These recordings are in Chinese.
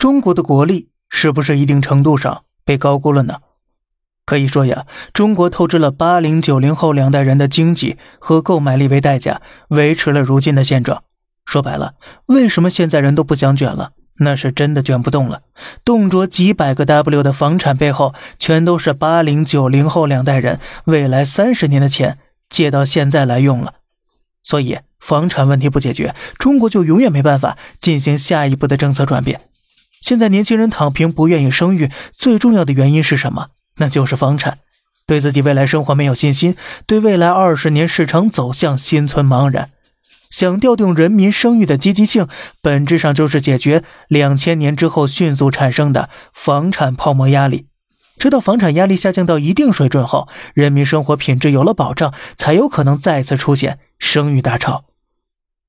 中国的国力是不是一定程度上被高估了呢？可以说呀，中国透支了八零九零后两代人的经济和购买力为代价，维持了如今的现状。说白了，为什么现在人都不想卷了？那是真的卷不动了。动辄几百个 W 的房产背后，全都是八零九零后两代人未来三十年的钱借到现在来用了。所以，房产问题不解决，中国就永远没办法进行下一步的政策转变。现在年轻人躺平，不愿意生育，最重要的原因是什么？那就是房产。对自己未来生活没有信心，对未来二十年市场走向心存茫然。想调动人民生育的积极性，本质上就是解决两千年之后迅速产生的房产泡沫压力。直到房产压力下降到一定水准后，人民生活品质有了保障，才有可能再次出现生育大潮。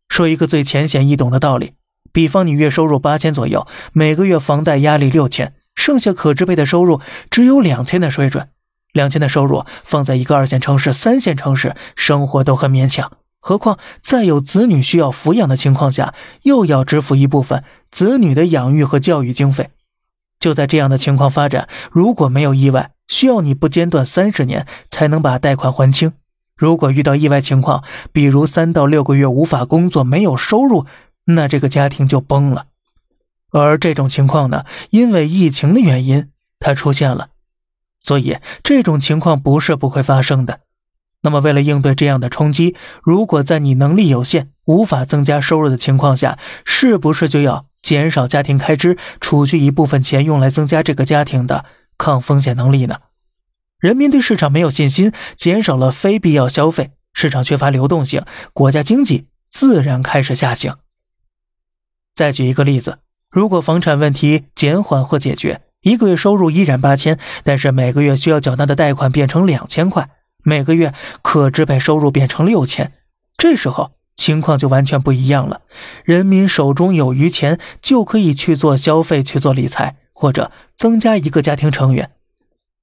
说一个最浅显易懂的道理，比方你月收入八千左右，每个月房贷压力六千，剩下可支配的收入只有两千的水准。两千的收入放在一个二线城市、三线城市，生活都很勉强。何况在有子女需要抚养的情况下，又要支付一部分子女的养育和教育经费。就在这样的情况发展，如果没有意外，需要你不间断三十年才能把贷款还清。如果遇到意外情况，比如三到六个月无法工作、没有收入，那这个家庭就崩了。而这种情况呢，因为疫情的原因，它出现了，所以这种情况不是不会发生的。那么，为了应对这样的冲击，如果在你能力有限、无法增加收入的情况下，是不是就要减少家庭开支，储蓄一部分钱用来增加这个家庭的抗风险能力呢？人民对市场没有信心，减少了非必要消费，市场缺乏流动性，国家经济自然开始下行。再举一个例子，如果房产问题减缓或解决，一个月收入依然八千，但是每个月需要缴纳的贷款变成两千块。每个月可支配收入变成六千，这时候情况就完全不一样了。人民手中有余钱，就可以去做消费、去做理财，或者增加一个家庭成员。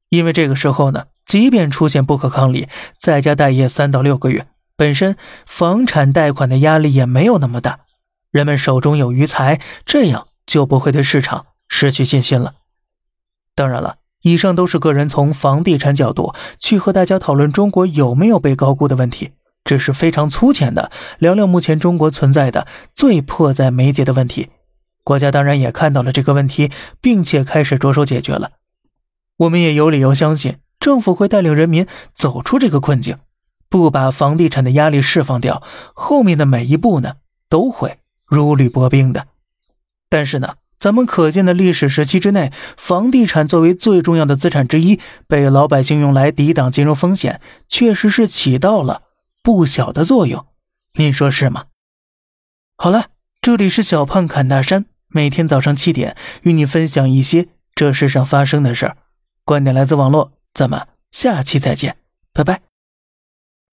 因为这个时候呢，即便出现不可抗力，在家待业三到六个月，本身房产贷款的压力也没有那么大。人们手中有余财，这样就不会对市场失去信心了。当然了。以上都是个人从房地产角度去和大家讨论中国有没有被高估的问题，只是非常粗浅的聊聊目前中国存在的最迫在眉睫的问题。国家当然也看到了这个问题，并且开始着手解决了。我们也有理由相信，政府会带领人民走出这个困境，不把房地产的压力释放掉，后面的每一步呢都会如履薄冰的。但是呢？咱们可见的历史时期之内，房地产作为最重要的资产之一，被老百姓用来抵挡金融风险，确实是起到了不小的作用。您说是吗？好了，这里是小胖侃大山，每天早上七点与你分享一些这世上发生的事儿。观点来自网络，咱们下期再见，拜拜。